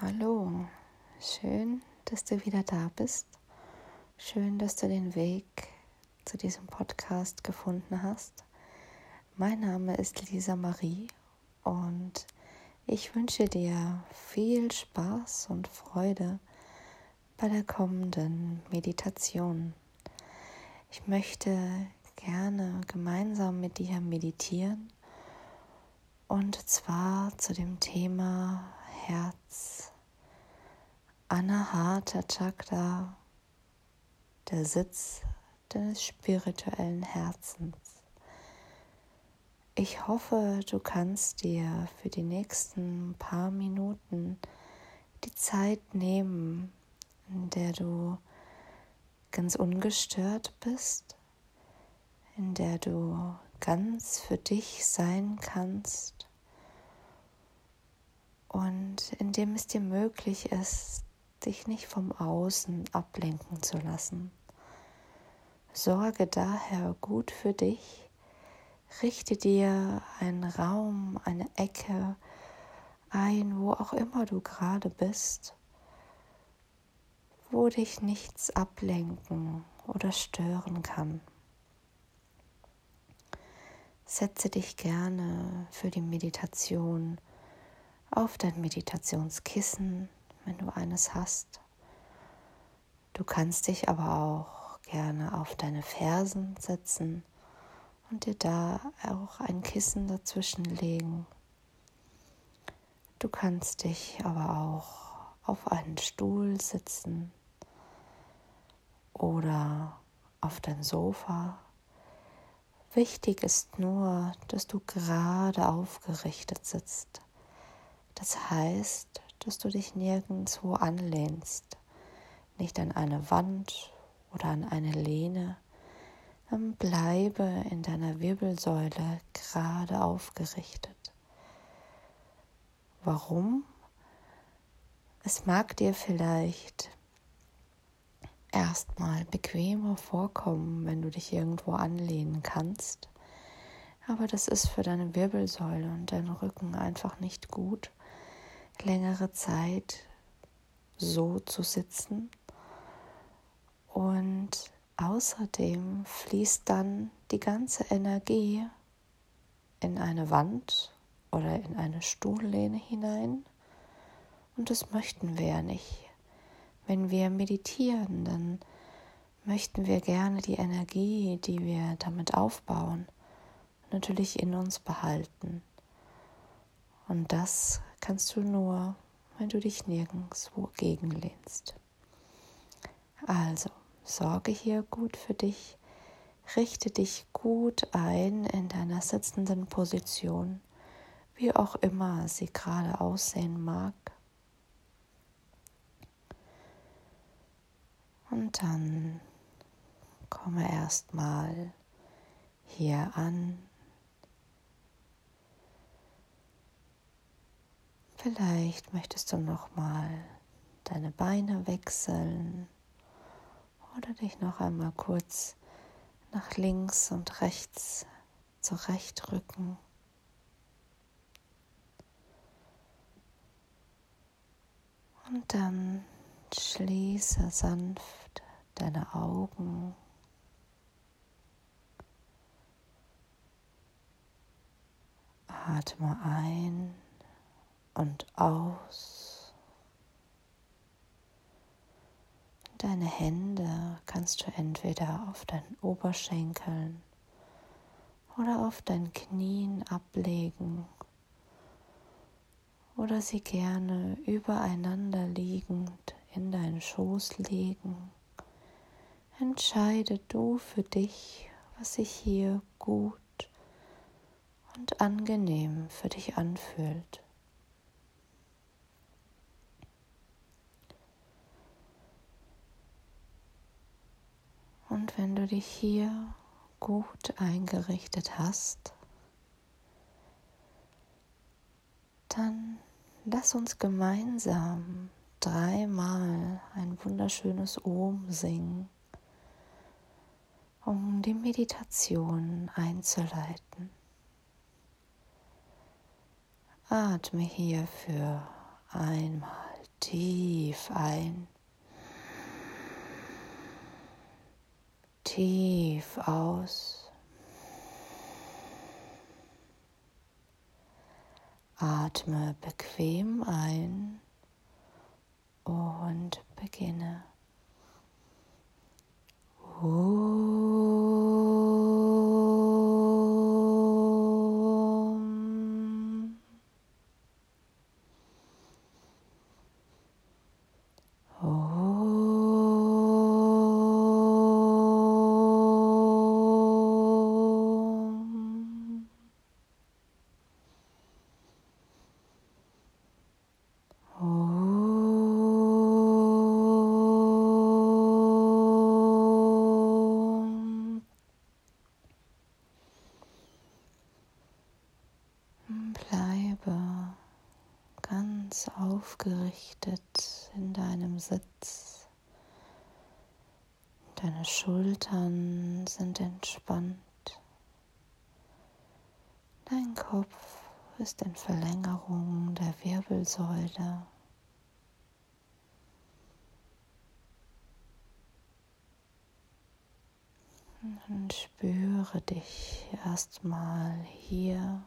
Hallo, schön, dass du wieder da bist. Schön, dass du den Weg zu diesem Podcast gefunden hast. Mein Name ist Lisa Marie und ich wünsche dir viel Spaß und Freude bei der kommenden Meditation. Ich möchte gerne gemeinsam mit dir meditieren und zwar zu dem Thema Herz. Anahata Chakra, der Sitz des spirituellen Herzens. Ich hoffe, du kannst dir für die nächsten paar Minuten die Zeit nehmen, in der du ganz ungestört bist, in der du ganz für dich sein kannst und in dem es dir möglich ist, dich nicht vom Außen ablenken zu lassen. Sorge daher gut für dich, richte dir einen Raum, eine Ecke ein, wo auch immer du gerade bist, wo dich nichts ablenken oder stören kann. Setze dich gerne für die Meditation auf dein Meditationskissen, wenn du eines hast. Du kannst dich aber auch gerne auf deine Fersen setzen und dir da auch ein Kissen dazwischen legen. Du kannst dich aber auch auf einen Stuhl sitzen oder auf dein Sofa. Wichtig ist nur, dass du gerade aufgerichtet sitzt. Das heißt, dass du dich nirgendwo anlehnst, nicht an eine Wand oder an eine Lehne. Dann bleibe in deiner Wirbelsäule gerade aufgerichtet. Warum? Es mag dir vielleicht erstmal bequemer vorkommen, wenn du dich irgendwo anlehnen kannst, aber das ist für deine Wirbelsäule und deinen Rücken einfach nicht gut längere Zeit so zu sitzen. Und außerdem fließt dann die ganze Energie in eine Wand oder in eine Stuhllehne hinein. Und das möchten wir ja nicht. Wenn wir meditieren, dann möchten wir gerne die Energie, die wir damit aufbauen, natürlich in uns behalten. Und das kannst du nur, wenn du dich nirgendwo gegenlehnst. Also, sorge hier gut für dich, richte dich gut ein in deiner sitzenden Position, wie auch immer sie gerade aussehen mag. Und dann komme erstmal hier an Vielleicht möchtest du noch mal deine Beine wechseln oder dich noch einmal kurz nach links und rechts zurechtrücken. Und dann schließe sanft deine Augen. Atme ein und aus. Deine Hände kannst du entweder auf deinen Oberschenkeln oder auf deinen Knien ablegen oder sie gerne übereinander liegend in deinen Schoß legen. Entscheide du für dich, was sich hier gut und angenehm für dich anfühlt. Und wenn du dich hier gut eingerichtet hast, dann lass uns gemeinsam dreimal ein wunderschönes Om singen, um die Meditation einzuleiten. Atme hier für einmal tief ein, tief aus. Atme bequem ein und beginne. Aufgerichtet in deinem Sitz. Deine Schultern sind entspannt. Dein Kopf ist in Verlängerung der Wirbelsäule. Und spüre dich erstmal hier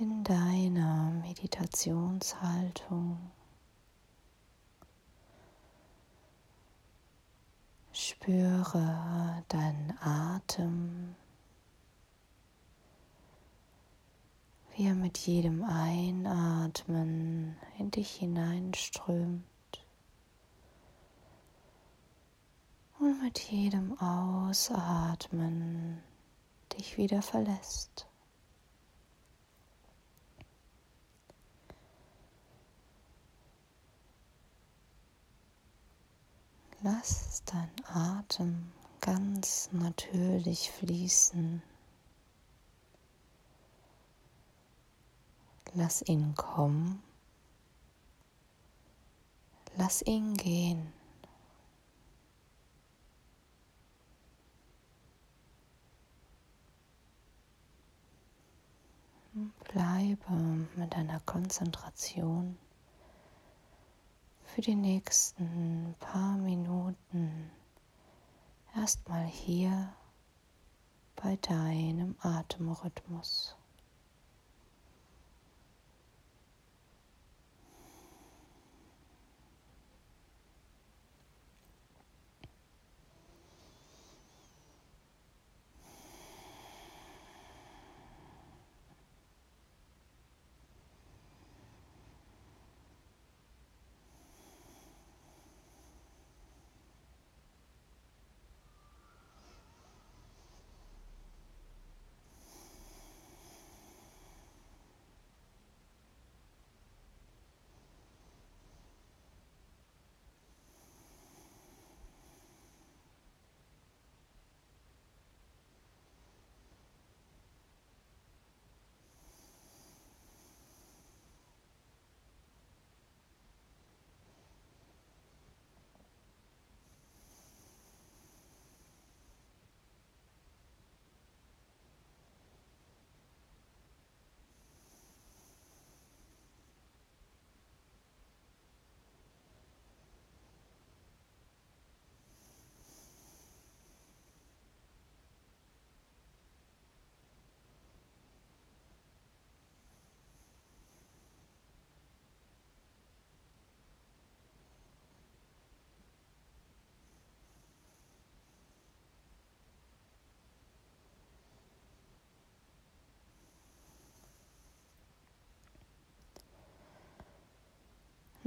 in deiner Meditationshaltung. Spüre deinen Atem, wie er mit jedem Einatmen in dich hineinströmt und mit jedem Ausatmen dich wieder verlässt. Lass dein Atem ganz natürlich fließen. Lass ihn kommen. Lass ihn gehen. Bleibe mit deiner Konzentration für die nächsten paar Minuten erstmal hier bei deinem Atemrhythmus.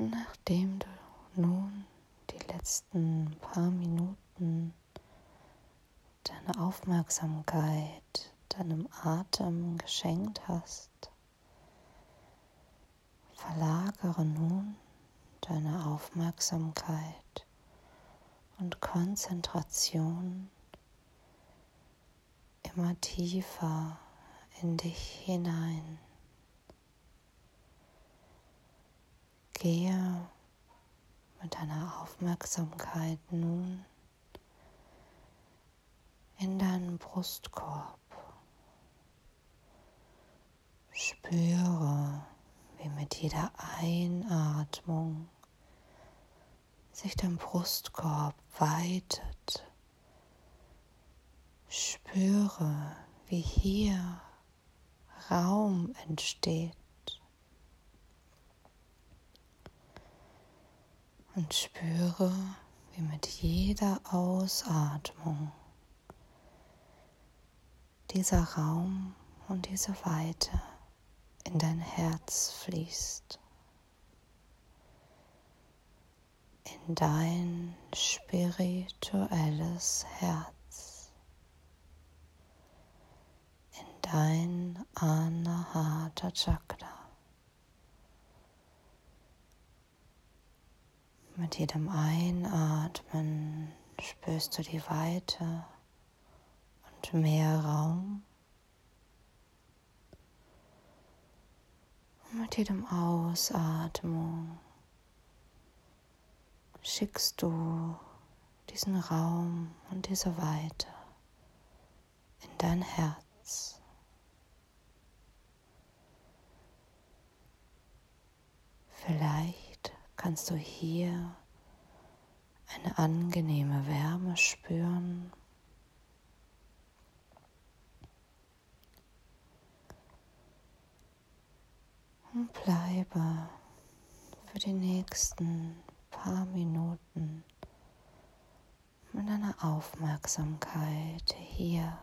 Nachdem du nun die letzten paar Minuten deine Aufmerksamkeit deinem Atem geschenkt hast, verlagere nun deine Aufmerksamkeit und Konzentration immer tiefer in dich hinein. Gehe mit deiner Aufmerksamkeit nun in deinen Brustkorb. Spüre, wie mit jeder Einatmung sich dein Brustkorb weitet. Spüre, wie hier Raum entsteht. Und spüre, wie mit jeder Ausatmung dieser Raum und diese Weite in dein Herz fließt, in dein spirituelles Herz, in dein Anahata Chakra. Mit jedem Einatmen spürst du die Weite und mehr Raum. Mit jedem Ausatmung schickst du diesen Raum und diese Weite in dein Herz. Vielleicht kannst du hier eine angenehme Wärme spüren Und bleibe für die nächsten paar Minuten mit deiner Aufmerksamkeit hier.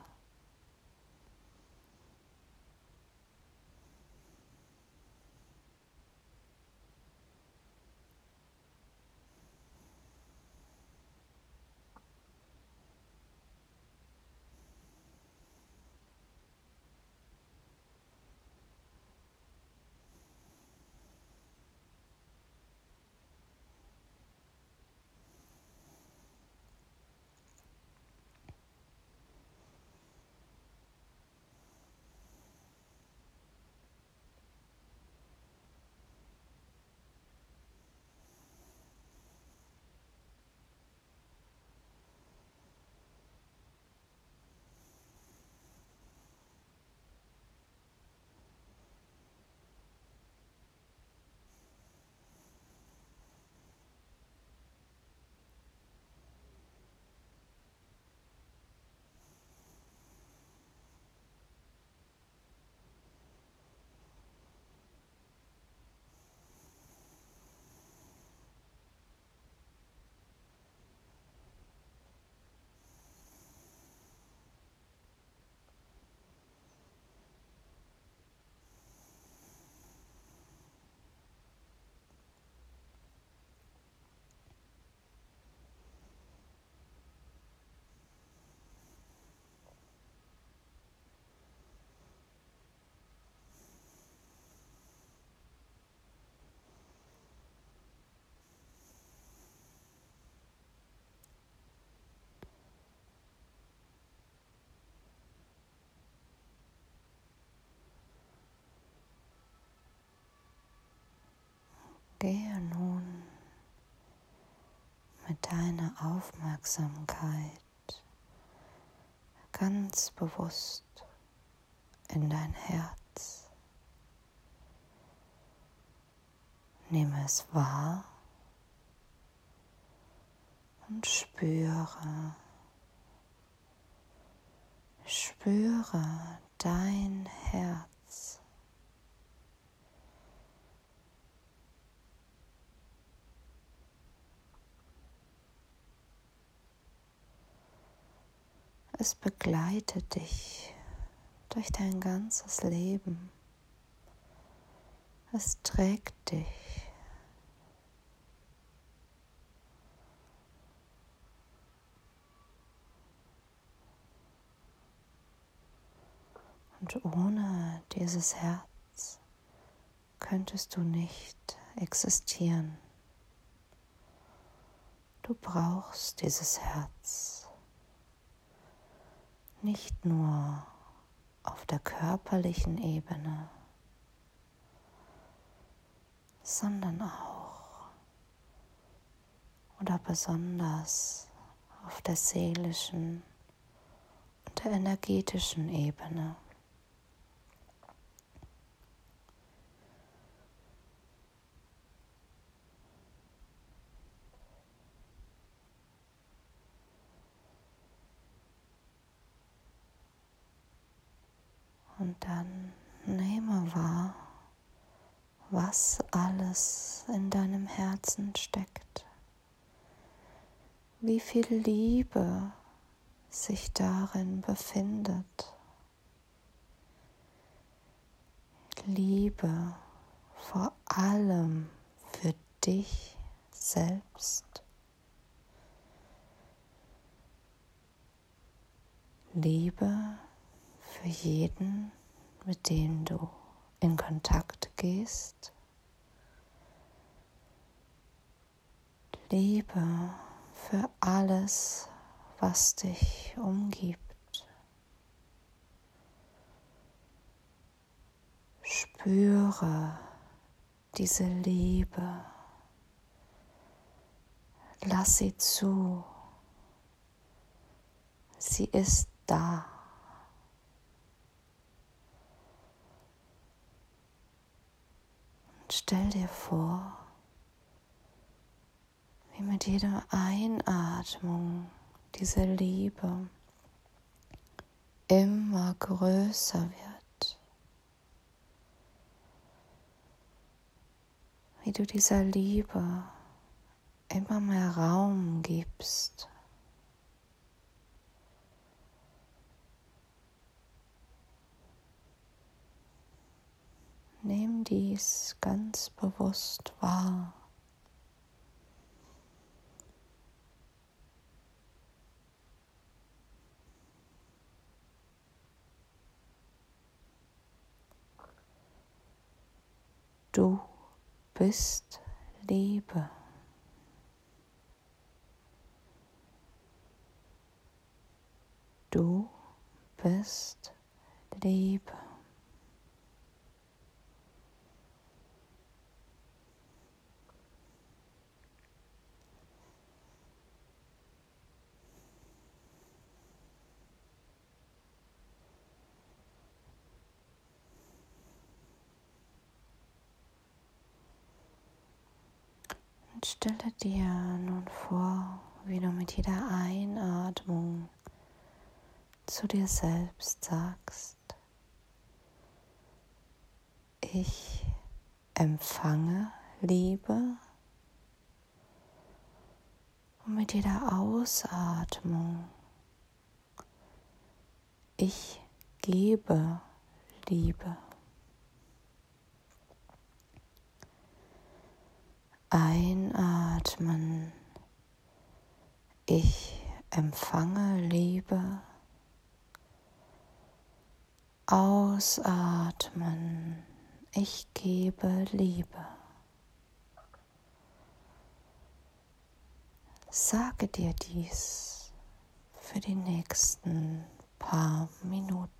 Gehe nun mit deiner Aufmerksamkeit ganz bewusst in dein Herz. Nehme es wahr und spüre, spüre dein Herz. Es begleitet dich durch dein ganzes Leben. Es trägt dich. Und ohne dieses Herz könntest du nicht existieren. Du brauchst dieses Herz nicht nur auf der körperlichen Ebene, sondern auch oder besonders auf der seelischen und der energetischen Ebene. dann nehme wahr, was alles in deinem Herzen steckt, wie viel Liebe sich darin befindet. Liebe vor allem für dich selbst. Liebe für jeden, mit dem du in Kontakt gehst. Liebe für alles, was dich umgibt. Spüre diese Liebe. Lass sie zu. Sie ist da. Und stell dir vor, wie mit jeder Einatmung diese Liebe immer größer wird. Wie du dieser Liebe immer mehr Raum gibst. Nimm dies ganz bewusst wahr. Du bist Liebe. Du bist Liebe. Und stelle dir nun vor, wie du mit jeder Einatmung zu dir selbst sagst, ich empfange Liebe und mit jeder Ausatmung ich gebe Liebe. Einatmen. Ich empfange Liebe. Ausatmen. Ich gebe Liebe. Sage dir dies für die nächsten paar Minuten.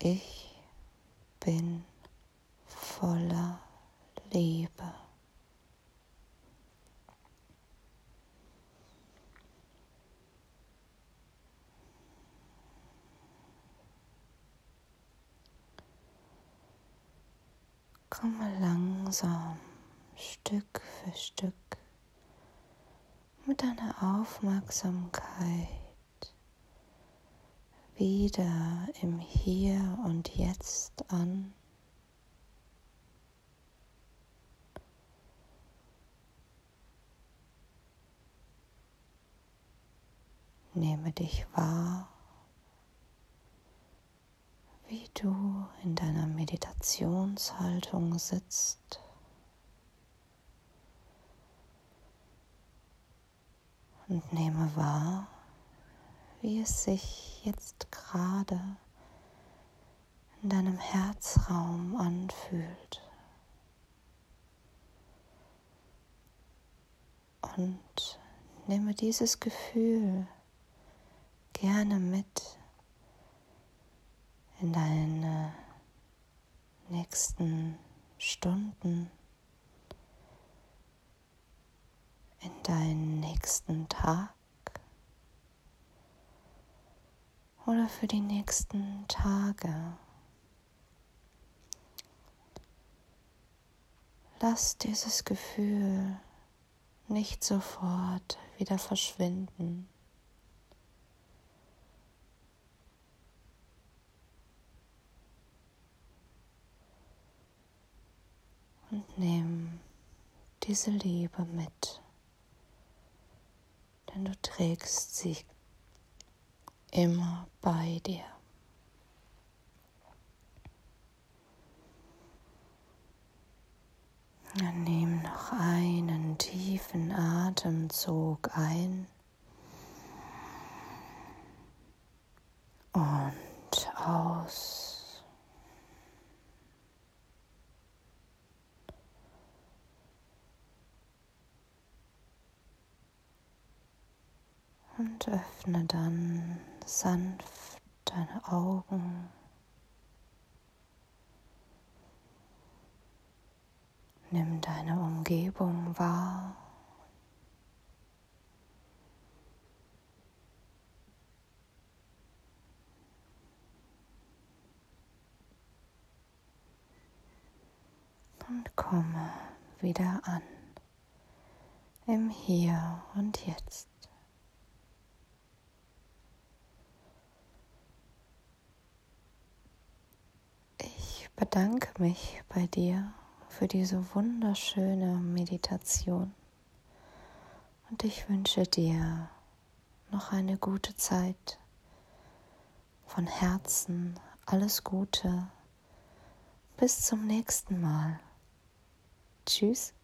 Ich bin voller Liebe. Komme langsam, Stück für Stück, mit deiner Aufmerksamkeit wieder im Hier und Jetzt an. Nehme dich wahr wie du in deiner Meditationshaltung sitzt. Und nehme wahr, wie es sich jetzt gerade in deinem Herzraum anfühlt. Und nehme dieses Gefühl gerne mit in deine nächsten Stunden, in deinen nächsten Tag oder für die nächsten Tage. Lass dieses Gefühl nicht sofort wieder verschwinden. und nimm diese Liebe mit, denn du trägst sie immer bei dir. Dann nimm noch einen tiefen Atemzug ein und aus. und öffne dann sanft deine Augen. Nimm deine Umgebung wahr. Und komme wieder an im Hier und Jetzt. Bedanke mich bei dir für diese wunderschöne Meditation und ich wünsche dir noch eine gute Zeit. Von Herzen alles Gute. Bis zum nächsten Mal. Tschüss.